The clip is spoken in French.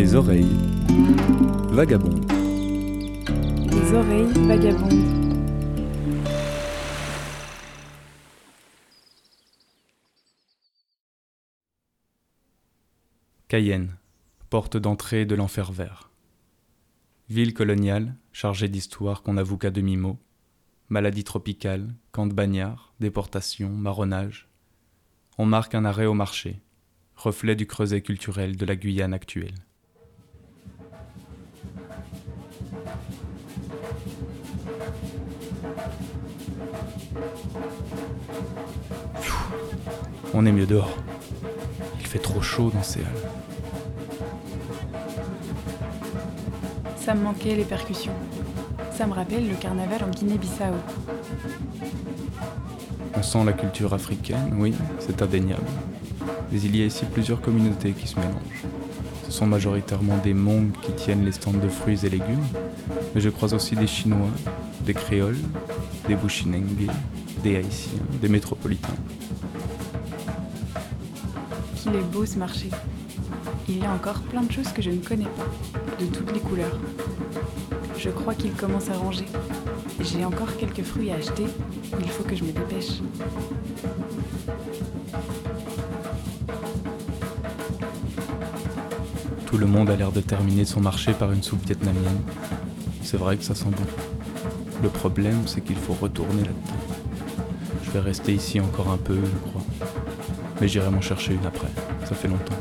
Les oreilles vagabondes. Les oreilles vagabondes. Cayenne, porte d'entrée de l'enfer vert. Ville coloniale, chargée d'histoire qu'on avoue qu'à demi-mot. Maladie tropicale, camp de bagnards, déportation, marronnage. On marque un arrêt au marché, reflet du creuset culturel de la Guyane actuelle. On est mieux dehors. Il fait trop chaud dans ces halles. Ça me manquait les percussions. Ça me rappelle le carnaval en Guinée-Bissau. On sent la culture africaine, oui, c'est indéniable. Mais il y a ici plusieurs communautés qui se mélangent. Ce sont majoritairement des Mongs qui tiennent les stands de fruits et légumes, mais je croise aussi des Chinois, des Créoles, des Bushinengue, des Haïtiens, des métropolitains. Qu'il est beau ce marché. Il y a encore plein de choses que je ne connais pas, de toutes les couleurs. Je crois qu'il commence à ranger. J'ai encore quelques fruits à acheter, il faut que je me dépêche. Tout le monde a l'air de terminer son marché par une soupe vietnamienne. C'est vrai que ça sent bon. Le problème, c'est qu'il faut retourner là-dedans. Je vais rester ici encore un peu, je crois. Mais j'irai m'en chercher une après. Ça fait longtemps.